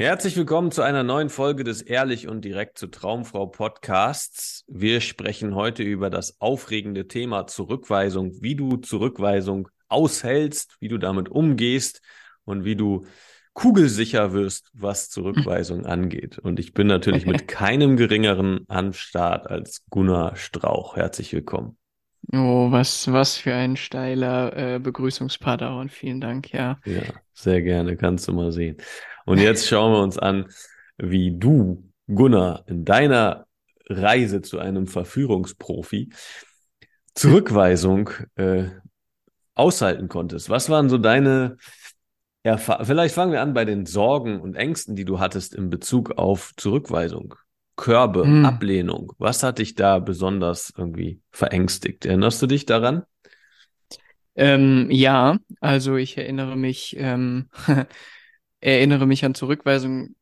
Herzlich willkommen zu einer neuen Folge des Ehrlich und direkt zur Traumfrau Podcasts. Wir sprechen heute über das aufregende Thema Zurückweisung, wie du Zurückweisung aushältst, wie du damit umgehst und wie du kugelsicher wirst, was Zurückweisung angeht. Und ich bin natürlich mit keinem geringeren am Start als Gunnar Strauch. Herzlich willkommen. Oh, was, was für ein steiler äh, Begrüßungspart, und vielen Dank, ja. Ja, sehr gerne, kannst du mal sehen. Und jetzt schauen wir uns an, wie du, Gunnar, in deiner Reise zu einem Verführungsprofi Zurückweisung äh, aushalten konntest. Was waren so deine Erfahrungen? Vielleicht fangen wir an bei den Sorgen und Ängsten, die du hattest in Bezug auf Zurückweisung. Körbe, hm. Ablehnung. Was hat dich da besonders irgendwie verängstigt? Erinnerst du dich daran? Ähm, ja, also ich erinnere mich, ähm, erinnere mich an Zurückweisung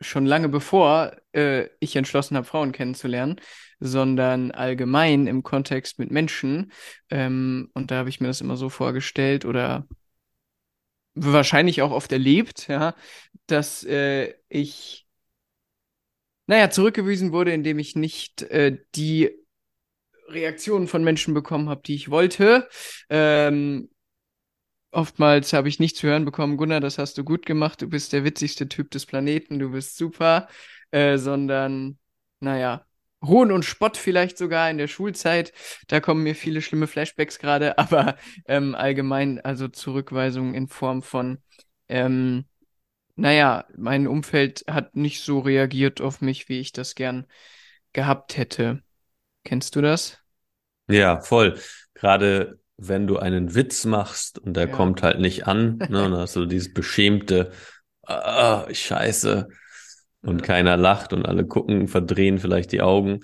schon lange bevor äh, ich entschlossen habe, Frauen kennenzulernen, sondern allgemein im Kontext mit Menschen. Ähm, und da habe ich mir das immer so vorgestellt oder wahrscheinlich auch oft erlebt, ja, dass äh, ich, naja, zurückgewiesen wurde, indem ich nicht äh, die Reaktionen von Menschen bekommen habe, die ich wollte. Ähm, oftmals habe ich nicht zu hören bekommen, Gunnar, das hast du gut gemacht, du bist der witzigste Typ des Planeten, du bist super, äh, sondern, naja, Hohn und Spott vielleicht sogar in der Schulzeit. Da kommen mir viele schlimme Flashbacks gerade, aber ähm, allgemein also Zurückweisungen in Form von, ähm, naja, mein Umfeld hat nicht so reagiert auf mich, wie ich das gern gehabt hätte. Kennst du das? Ja, voll. Gerade wenn du einen Witz machst und der ja. kommt halt nicht an, ne, und dann hast du dieses beschämte, ah, scheiße, und ja. keiner lacht und alle gucken, verdrehen vielleicht die Augen.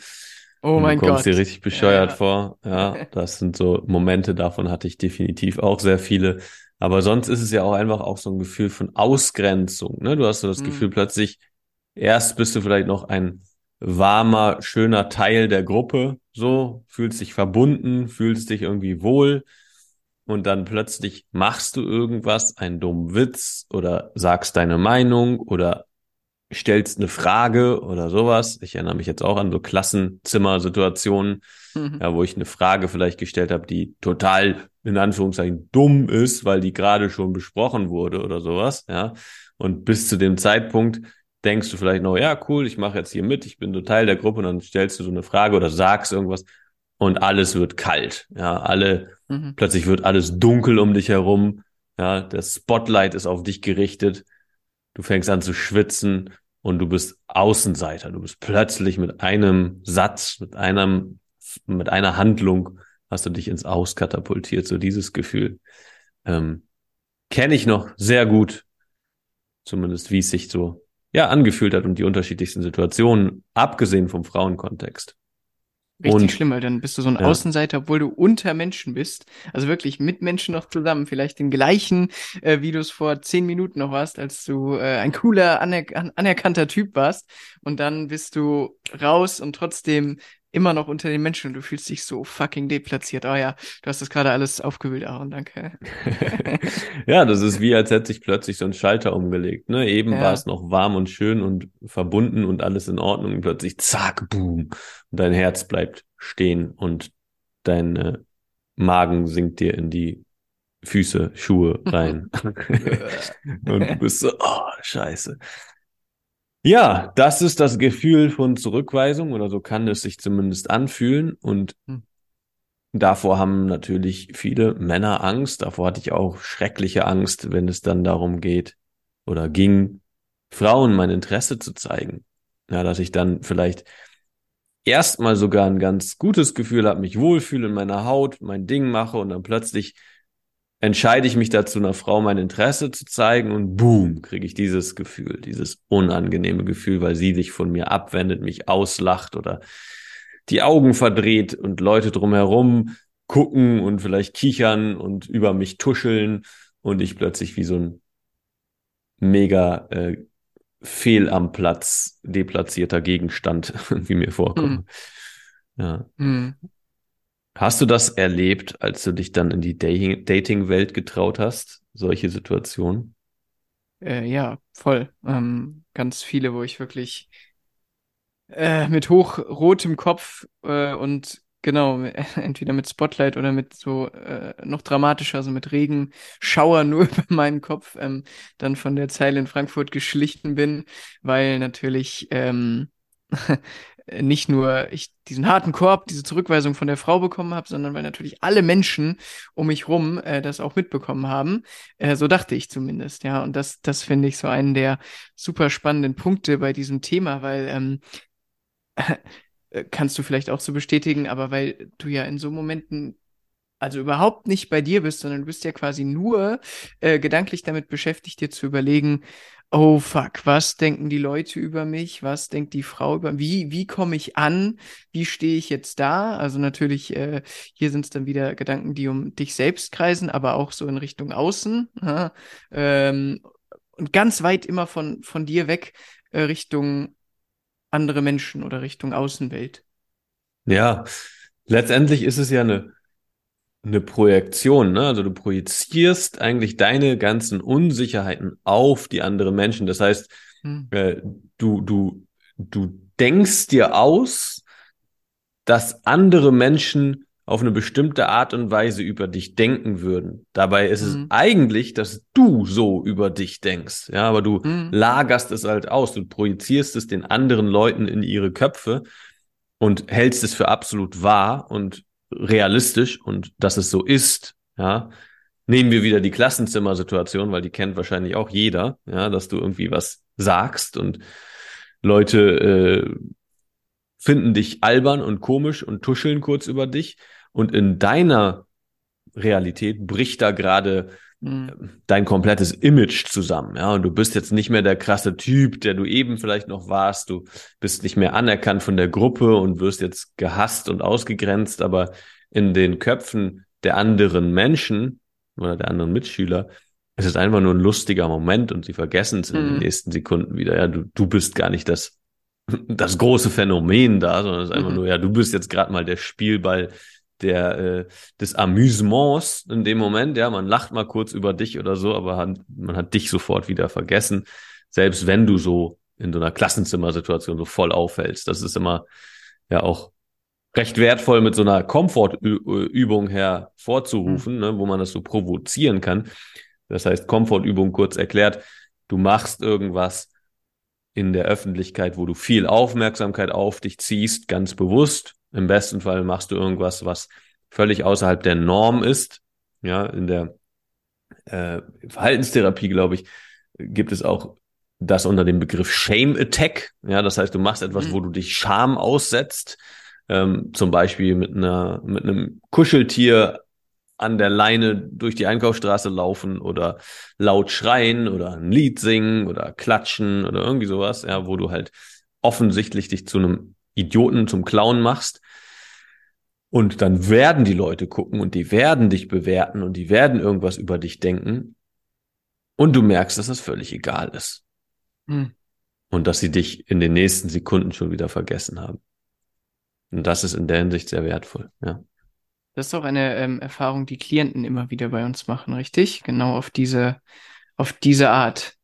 Oh mein Gott. Du kommst dir richtig bescheuert ja. vor. Ja, das sind so Momente, davon hatte ich definitiv auch sehr viele. Aber sonst ist es ja auch einfach auch so ein Gefühl von Ausgrenzung. Ne? Du hast so das mhm. Gefühl, plötzlich erst bist du vielleicht noch ein warmer, schöner Teil der Gruppe, so, fühlst dich verbunden, fühlst dich irgendwie wohl und dann plötzlich machst du irgendwas, einen dummen Witz oder sagst deine Meinung oder stellst eine Frage oder sowas. Ich erinnere mich jetzt auch an so Klassenzimmersituationen, mhm. ja, wo ich eine Frage vielleicht gestellt habe, die total in Anführungszeichen dumm ist, weil die gerade schon besprochen wurde oder sowas, ja. Und bis zu dem Zeitpunkt denkst du vielleicht noch, ja, cool, ich mache jetzt hier mit, ich bin so Teil der Gruppe und dann stellst du so eine Frage oder sagst irgendwas und alles wird kalt. Ja, alle, mhm. plötzlich wird alles dunkel um dich herum. Ja, das Spotlight ist auf dich gerichtet. Du fängst an zu schwitzen und du bist Außenseiter. Du bist plötzlich mit einem Satz, mit einem, mit einer Handlung hast du dich ins Aus katapultiert. So dieses Gefühl ähm, kenne ich noch sehr gut. Zumindest wie es sich so ja, angefühlt hat und die unterschiedlichsten Situationen, abgesehen vom Frauenkontext. Richtig und, schlimm, weil dann bist du so ein ja. Außenseiter, obwohl du unter Menschen bist. Also wirklich mit Menschen noch zusammen. Vielleicht den gleichen, äh, wie du es vor zehn Minuten noch warst, als du äh, ein cooler, aner anerkannter Typ warst. Und dann bist du raus und trotzdem immer noch unter den Menschen und du fühlst dich so fucking deplatziert. Oh ja, du hast das gerade alles aufgewühlt, Aaron, danke. ja, das ist wie, als hätte sich plötzlich so ein Schalter umgelegt. Ne? Eben ja. war es noch warm und schön und verbunden und alles in Ordnung und plötzlich zack, boom. Und dein Herz bleibt stehen und dein äh, Magen sinkt dir in die Füße, Schuhe rein. und du bist so, oh, scheiße. Ja, das ist das Gefühl von Zurückweisung oder so kann es sich zumindest anfühlen und hm. davor haben natürlich viele Männer Angst. Davor hatte ich auch schreckliche Angst, wenn es dann darum geht oder ging, Frauen mein Interesse zu zeigen. Ja, dass ich dann vielleicht erstmal sogar ein ganz gutes Gefühl habe, mich wohlfühle in meiner Haut, mein Ding mache und dann plötzlich entscheide ich mich dazu, einer Frau mein Interesse zu zeigen und boom, kriege ich dieses Gefühl, dieses unangenehme Gefühl, weil sie sich von mir abwendet, mich auslacht oder die Augen verdreht und Leute drumherum gucken und vielleicht kichern und über mich tuscheln und ich plötzlich wie so ein mega äh, fehl am Platz deplatzierter Gegenstand wie mir vorkomme. Mhm. Ja. Mhm. Hast du das erlebt, als du dich dann in die Dating-Welt getraut hast? Solche Situationen? Äh, ja, voll. Ähm, ganz viele, wo ich wirklich äh, mit hochrotem Kopf äh, und genau, entweder mit Spotlight oder mit so äh, noch dramatischer, also mit Regenschauer nur über meinen Kopf, ähm, dann von der Zeile in Frankfurt geschlichen bin, weil natürlich ähm, nicht nur ich diesen harten Korb, diese Zurückweisung von der Frau bekommen habe, sondern weil natürlich alle Menschen um mich rum äh, das auch mitbekommen haben. Äh, so dachte ich zumindest, ja. Und das, das finde ich so einen der super spannenden Punkte bei diesem Thema, weil ähm, äh, kannst du vielleicht auch so bestätigen, aber weil du ja in so Momenten also überhaupt nicht bei dir bist, sondern du bist ja quasi nur äh, gedanklich damit beschäftigt, dir zu überlegen, oh fuck, was denken die Leute über mich? Was denkt die Frau über wie wie komme ich an? Wie stehe ich jetzt da? Also natürlich äh, hier sind es dann wieder Gedanken, die um dich selbst kreisen, aber auch so in Richtung außen ja? ähm, und ganz weit immer von von dir weg äh, Richtung andere Menschen oder Richtung Außenwelt. Ja, letztendlich ist es ja eine eine Projektion, ne? Also du projizierst eigentlich deine ganzen Unsicherheiten auf die anderen Menschen. Das heißt, hm. äh, du, du, du denkst dir aus, dass andere Menschen auf eine bestimmte Art und Weise über dich denken würden. Dabei ist es hm. eigentlich, dass du so über dich denkst. Ja, aber du hm. lagerst es halt aus. Du projizierst es den anderen Leuten in ihre Köpfe und hältst es für absolut wahr und realistisch und dass es so ist, ja, nehmen wir wieder die Klassenzimmersituation, weil die kennt wahrscheinlich auch jeder, ja, dass du irgendwie was sagst und Leute äh, finden dich albern und komisch und tuscheln kurz über dich. Und in deiner Realität bricht da gerade mhm. dein komplettes Image zusammen, ja, und du bist jetzt nicht mehr der krasse Typ, der du eben vielleicht noch warst, du bist nicht mehr anerkannt von der Gruppe und wirst jetzt gehasst und ausgegrenzt, aber in den Köpfen der anderen Menschen oder der anderen Mitschüler ist es einfach nur ein lustiger Moment und sie vergessen es in den mhm. nächsten Sekunden wieder. Ja, du, du bist gar nicht das, das große Phänomen da, sondern es ist einfach mhm. nur, ja, du bist jetzt gerade mal der Spielball der, äh, des Amüsements in dem Moment. Ja, man lacht mal kurz über dich oder so, aber hat, man hat dich sofort wieder vergessen. Selbst wenn du so in so einer Klassenzimmersituation so voll auffällst. Das ist immer ja auch recht wertvoll mit so einer Komfortübung hervorzurufen, mhm. ne, wo man das so provozieren kann. Das heißt, Komfortübung kurz erklärt, du machst irgendwas in der Öffentlichkeit, wo du viel Aufmerksamkeit auf dich ziehst, ganz bewusst. Im besten Fall machst du irgendwas, was völlig außerhalb der Norm ist. Ja, in der äh, Verhaltenstherapie, glaube ich, gibt es auch das unter dem Begriff Shame Attack. Ja, das heißt, du machst etwas, mhm. wo du dich Scham aussetzt ähm, zum Beispiel mit einer mit einem Kuscheltier an der Leine durch die Einkaufsstraße laufen oder laut schreien oder ein Lied singen oder klatschen oder irgendwie sowas, ja, wo du halt offensichtlich dich zu einem Idioten, zum Clown machst. Und dann werden die Leute gucken und die werden dich bewerten und die werden irgendwas über dich denken. Und du merkst, dass das völlig egal ist. Hm. Und dass sie dich in den nächsten Sekunden schon wieder vergessen haben. Und das ist in der Hinsicht sehr wertvoll, ja. Das ist auch eine ähm, Erfahrung, die Klienten immer wieder bei uns machen, richtig? Genau auf diese, auf diese Art.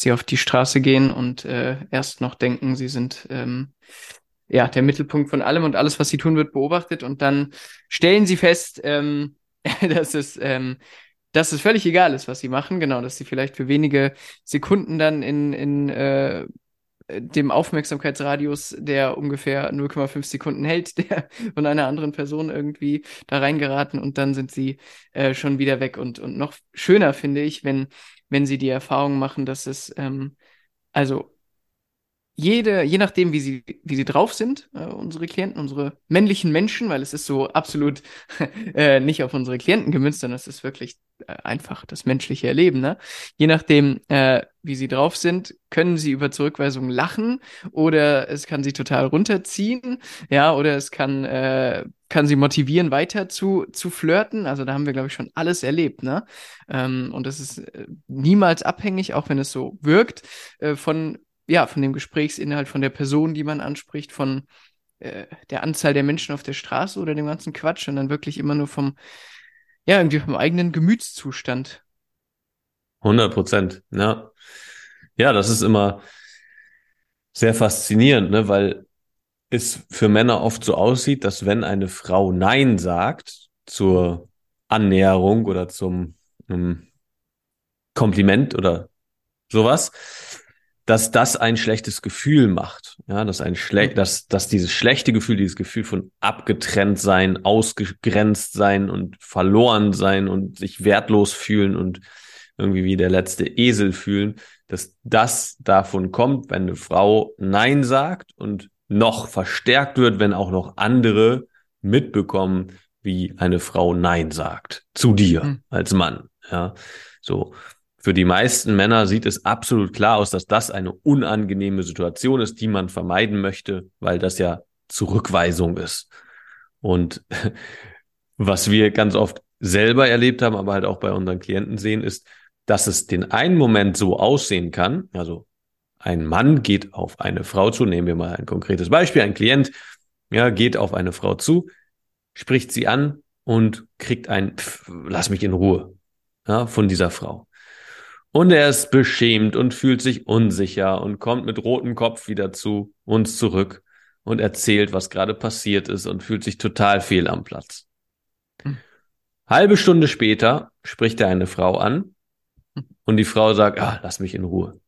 Sie auf die Straße gehen und äh, erst noch denken, sie sind ähm, ja der Mittelpunkt von allem und alles, was sie tun, wird beobachtet. Und dann stellen sie fest, ähm, dass es ähm, dass es völlig egal ist, was sie machen, genau, dass sie vielleicht für wenige Sekunden dann in, in äh, dem Aufmerksamkeitsradius, der ungefähr 0,5 Sekunden hält, der von einer anderen Person irgendwie da reingeraten und dann sind sie äh, schon wieder weg. Und, und noch schöner finde ich, wenn, wenn sie die Erfahrung machen, dass es, ähm, also jede, je nachdem, wie sie, wie sie drauf sind, äh, unsere Klienten, unsere männlichen Menschen, weil es ist so absolut äh, nicht auf unsere Klienten gemünzt, sondern es ist wirklich äh, einfach das menschliche Erleben. Ne? Je nachdem, äh, wie sie drauf sind, können sie über Zurückweisungen lachen oder es kann sie total runterziehen, ja, oder es kann, äh, kann sie motivieren, weiter zu, zu flirten. Also da haben wir, glaube ich, schon alles erlebt, ne? Ähm, und das ist äh, niemals abhängig, auch wenn es so wirkt, äh, von ja, von dem Gesprächsinhalt, von der Person, die man anspricht, von äh, der Anzahl der Menschen auf der Straße oder dem ganzen Quatsch, sondern wirklich immer nur vom, ja, irgendwie vom eigenen Gemütszustand. 100 Prozent, ja. Ja, das ist immer sehr faszinierend, ne, weil es für Männer oft so aussieht, dass wenn eine Frau Nein sagt zur Annäherung oder zum um, Kompliment oder sowas, dass das ein schlechtes Gefühl macht. Ja, dass ein schlecht, mhm. dass, dass dieses schlechte Gefühl, dieses Gefühl von abgetrennt sein, ausgegrenzt sein und verloren sein und sich wertlos fühlen und irgendwie wie der letzte Esel fühlen, dass das davon kommt, wenn eine Frau Nein sagt und noch verstärkt wird, wenn auch noch andere mitbekommen, wie eine Frau Nein sagt zu dir mhm. als Mann. Ja, so. Für die meisten Männer sieht es absolut klar aus, dass das eine unangenehme Situation ist, die man vermeiden möchte, weil das ja Zurückweisung ist. Und was wir ganz oft selber erlebt haben, aber halt auch bei unseren Klienten sehen, ist, dass es den einen Moment so aussehen kann, also ein Mann geht auf eine Frau zu, nehmen wir mal ein konkretes Beispiel, ein Klient, ja, geht auf eine Frau zu, spricht sie an und kriegt ein, pff, lass mich in Ruhe, ja, von dieser Frau. Und er ist beschämt und fühlt sich unsicher und kommt mit rotem Kopf wieder zu uns zurück und erzählt, was gerade passiert ist und fühlt sich total fehl am Platz. Hm. Halbe Stunde später spricht er eine Frau an und die Frau sagt, ah, lass mich in Ruhe.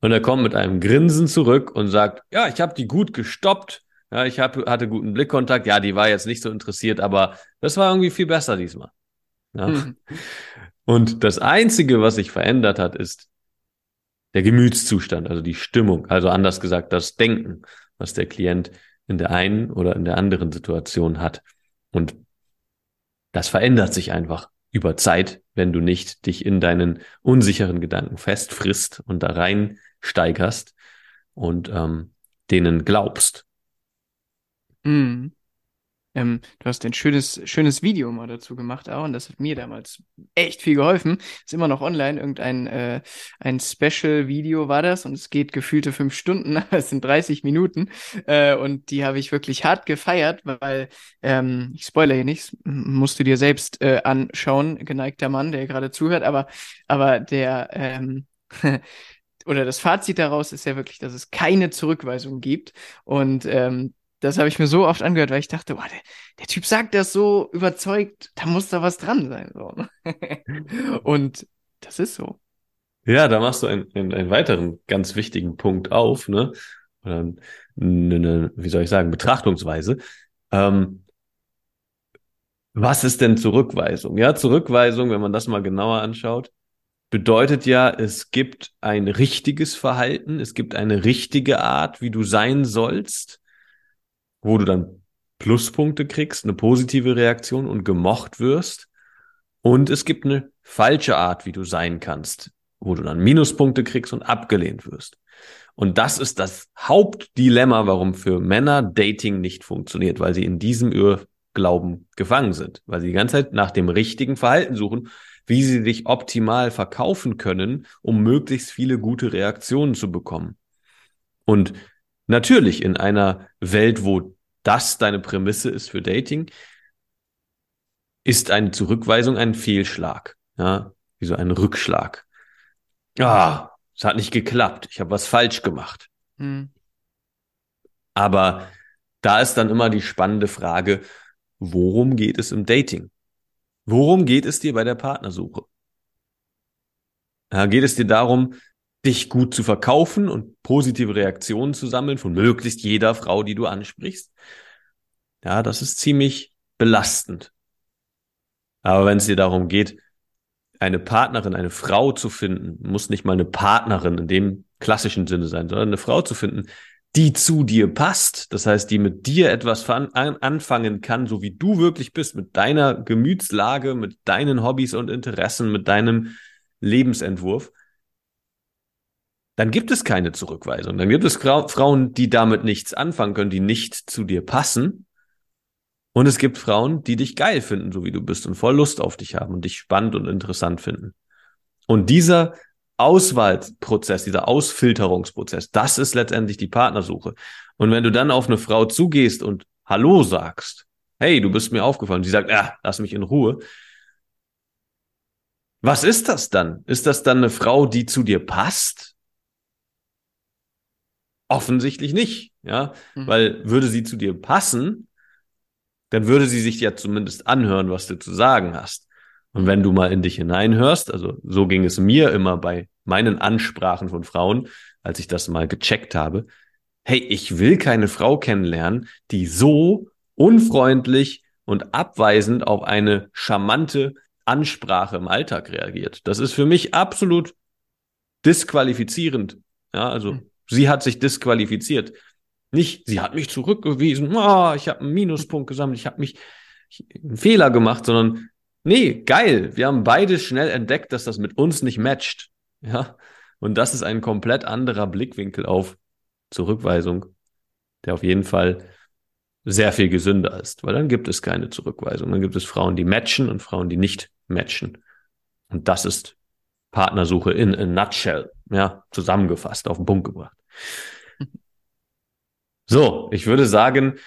Und er kommt mit einem Grinsen zurück und sagt, ja, ich habe die gut gestoppt. Ja, ich hab, hatte guten Blickkontakt. Ja, die war jetzt nicht so interessiert, aber das war irgendwie viel besser diesmal. Ja. Mhm. Und das Einzige, was sich verändert hat, ist der Gemütszustand, also die Stimmung, also anders gesagt das Denken, was der Klient in der einen oder in der anderen Situation hat. Und das verändert sich einfach über Zeit, wenn du nicht dich in deinen unsicheren Gedanken festfrisst und da rein steigerst und ähm, denen glaubst. Mm. Ähm, du hast ein schönes, schönes Video mal dazu gemacht auch und das hat mir damals echt viel geholfen. Ist immer noch online, irgendein äh, ein Special-Video war das und es geht gefühlte fünf Stunden, es sind 30 Minuten. Äh, und die habe ich wirklich hart gefeiert, weil, ähm, ich spoilere hier nichts, musst du dir selbst äh, anschauen, geneigter Mann, der gerade zuhört, aber, aber der, ähm, oder das Fazit daraus ist ja wirklich, dass es keine Zurückweisung gibt. Und ähm, das habe ich mir so oft angehört, weil ich dachte, boah, der, der, Typ sagt das so überzeugt, da muss da was dran sein. So. Und das ist so. Ja, da machst du einen, einen, einen weiteren ganz wichtigen Punkt auf, ne? Oder eine, eine, wie soll ich sagen, Betrachtungsweise. Ähm, was ist denn Zurückweisung? Ja, Zurückweisung, wenn man das mal genauer anschaut, bedeutet ja, es gibt ein richtiges Verhalten, es gibt eine richtige Art, wie du sein sollst wo du dann Pluspunkte kriegst, eine positive Reaktion und gemocht wirst. Und es gibt eine falsche Art, wie du sein kannst, wo du dann Minuspunkte kriegst und abgelehnt wirst. Und das ist das Hauptdilemma, warum für Männer Dating nicht funktioniert, weil sie in diesem Irrglauben gefangen sind, weil sie die ganze Zeit nach dem richtigen Verhalten suchen, wie sie dich optimal verkaufen können, um möglichst viele gute Reaktionen zu bekommen. Und natürlich in einer Welt, wo das deine Prämisse ist für Dating, ist eine Zurückweisung ein Fehlschlag. Ja, wie so ein Rückschlag. Ah, es hat nicht geklappt. Ich habe was falsch gemacht. Mhm. Aber da ist dann immer die spannende Frage, worum geht es im Dating? Worum geht es dir bei der Partnersuche? Ja, geht es dir darum, dich gut zu verkaufen und positive Reaktionen zu sammeln von möglichst jeder Frau, die du ansprichst. Ja, das ist ziemlich belastend. Aber wenn es dir darum geht, eine Partnerin, eine Frau zu finden, muss nicht mal eine Partnerin in dem klassischen Sinne sein, sondern eine Frau zu finden, die zu dir passt. Das heißt, die mit dir etwas an, anfangen kann, so wie du wirklich bist, mit deiner Gemütslage, mit deinen Hobbys und Interessen, mit deinem Lebensentwurf. Dann gibt es keine Zurückweisung. Dann gibt es Frauen, die damit nichts anfangen können, die nicht zu dir passen. Und es gibt Frauen, die dich geil finden, so wie du bist und voll Lust auf dich haben und dich spannend und interessant finden. Und dieser Auswahlprozess, dieser Ausfilterungsprozess, das ist letztendlich die Partnersuche. Und wenn du dann auf eine Frau zugehst und Hallo sagst, hey, du bist mir aufgefallen, die sagt, ja, lass mich in Ruhe. Was ist das dann? Ist das dann eine Frau, die zu dir passt? Offensichtlich nicht, ja, mhm. weil würde sie zu dir passen, dann würde sie sich ja zumindest anhören, was du zu sagen hast. Und wenn du mal in dich hineinhörst, also so ging es mir immer bei meinen Ansprachen von Frauen, als ich das mal gecheckt habe, hey, ich will keine Frau kennenlernen, die so unfreundlich und abweisend auf eine charmante Ansprache im Alltag reagiert. Das ist für mich absolut disqualifizierend. Ja, also mhm. Sie hat sich disqualifiziert. Nicht, sie hat mich zurückgewiesen, oh, ich habe einen Minuspunkt gesammelt, ich habe mich einen Fehler gemacht, sondern Nee, geil. Wir haben beide schnell entdeckt, dass das mit uns nicht matcht. Ja. Und das ist ein komplett anderer Blickwinkel auf Zurückweisung, der auf jeden Fall sehr viel gesünder ist, weil dann gibt es keine Zurückweisung. Dann gibt es Frauen, die matchen und Frauen, die nicht matchen. Und das ist Partnersuche in a nutshell, ja, zusammengefasst, auf den Punkt gebracht. So, ich würde sagen,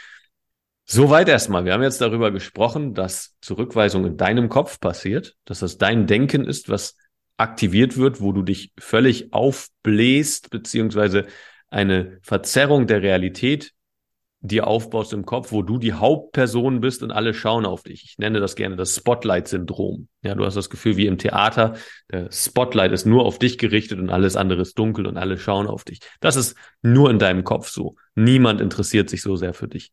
Soweit erstmal. Wir haben jetzt darüber gesprochen, dass Zurückweisung in deinem Kopf passiert, dass das dein Denken ist, was aktiviert wird, wo du dich völlig aufbläst, beziehungsweise eine Verzerrung der Realität dir aufbaust im Kopf, wo du die Hauptperson bist und alle schauen auf dich. Ich nenne das gerne das Spotlight-Syndrom. Ja, du hast das Gefühl wie im Theater, der Spotlight ist nur auf dich gerichtet und alles andere ist dunkel und alle schauen auf dich. Das ist nur in deinem Kopf so. Niemand interessiert sich so sehr für dich.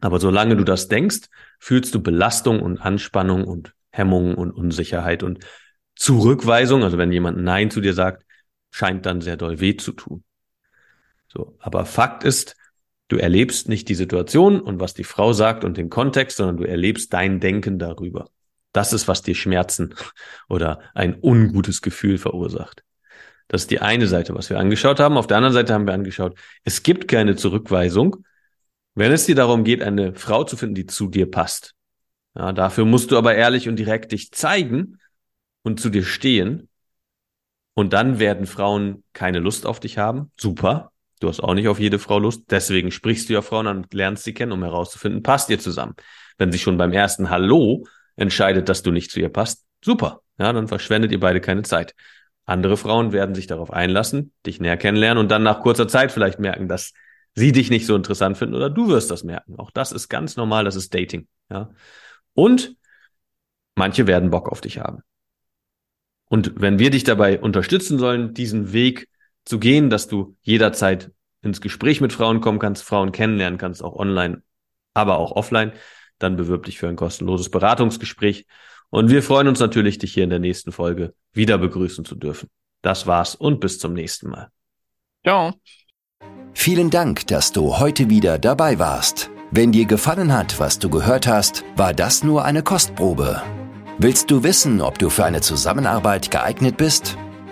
Aber solange du das denkst, fühlst du Belastung und Anspannung und Hemmung und Unsicherheit und Zurückweisung. Also wenn jemand Nein zu dir sagt, scheint dann sehr doll weh zu tun. So. Aber Fakt ist, du erlebst nicht die Situation und was die Frau sagt und den Kontext, sondern du erlebst dein Denken darüber. Das ist, was dir Schmerzen oder ein ungutes Gefühl verursacht. Das ist die eine Seite, was wir angeschaut haben. Auf der anderen Seite haben wir angeschaut, es gibt keine Zurückweisung, wenn es dir darum geht, eine Frau zu finden, die zu dir passt, ja, dafür musst du aber ehrlich und direkt dich zeigen und zu dir stehen. Und dann werden Frauen keine Lust auf dich haben. Super. Du hast auch nicht auf jede Frau Lust. Deswegen sprichst du ja Frauen an und lernst sie kennen, um herauszufinden, passt ihr zusammen. Wenn sie schon beim ersten Hallo entscheidet, dass du nicht zu ihr passt, super. Ja, dann verschwendet ihr beide keine Zeit. Andere Frauen werden sich darauf einlassen, dich näher kennenlernen und dann nach kurzer Zeit vielleicht merken, dass sie dich nicht so interessant finden oder du wirst das merken. Auch das ist ganz normal, das ist Dating. Ja. Und manche werden Bock auf dich haben. Und wenn wir dich dabei unterstützen sollen, diesen Weg zu gehen, dass du jederzeit ins Gespräch mit Frauen kommen kannst, Frauen kennenlernen kannst, auch online, aber auch offline, dann bewirb dich für ein kostenloses Beratungsgespräch. Und wir freuen uns natürlich, dich hier in der nächsten Folge wieder begrüßen zu dürfen. Das war's und bis zum nächsten Mal. Ciao. Vielen Dank, dass du heute wieder dabei warst. Wenn dir gefallen hat, was du gehört hast, war das nur eine Kostprobe. Willst du wissen, ob du für eine Zusammenarbeit geeignet bist?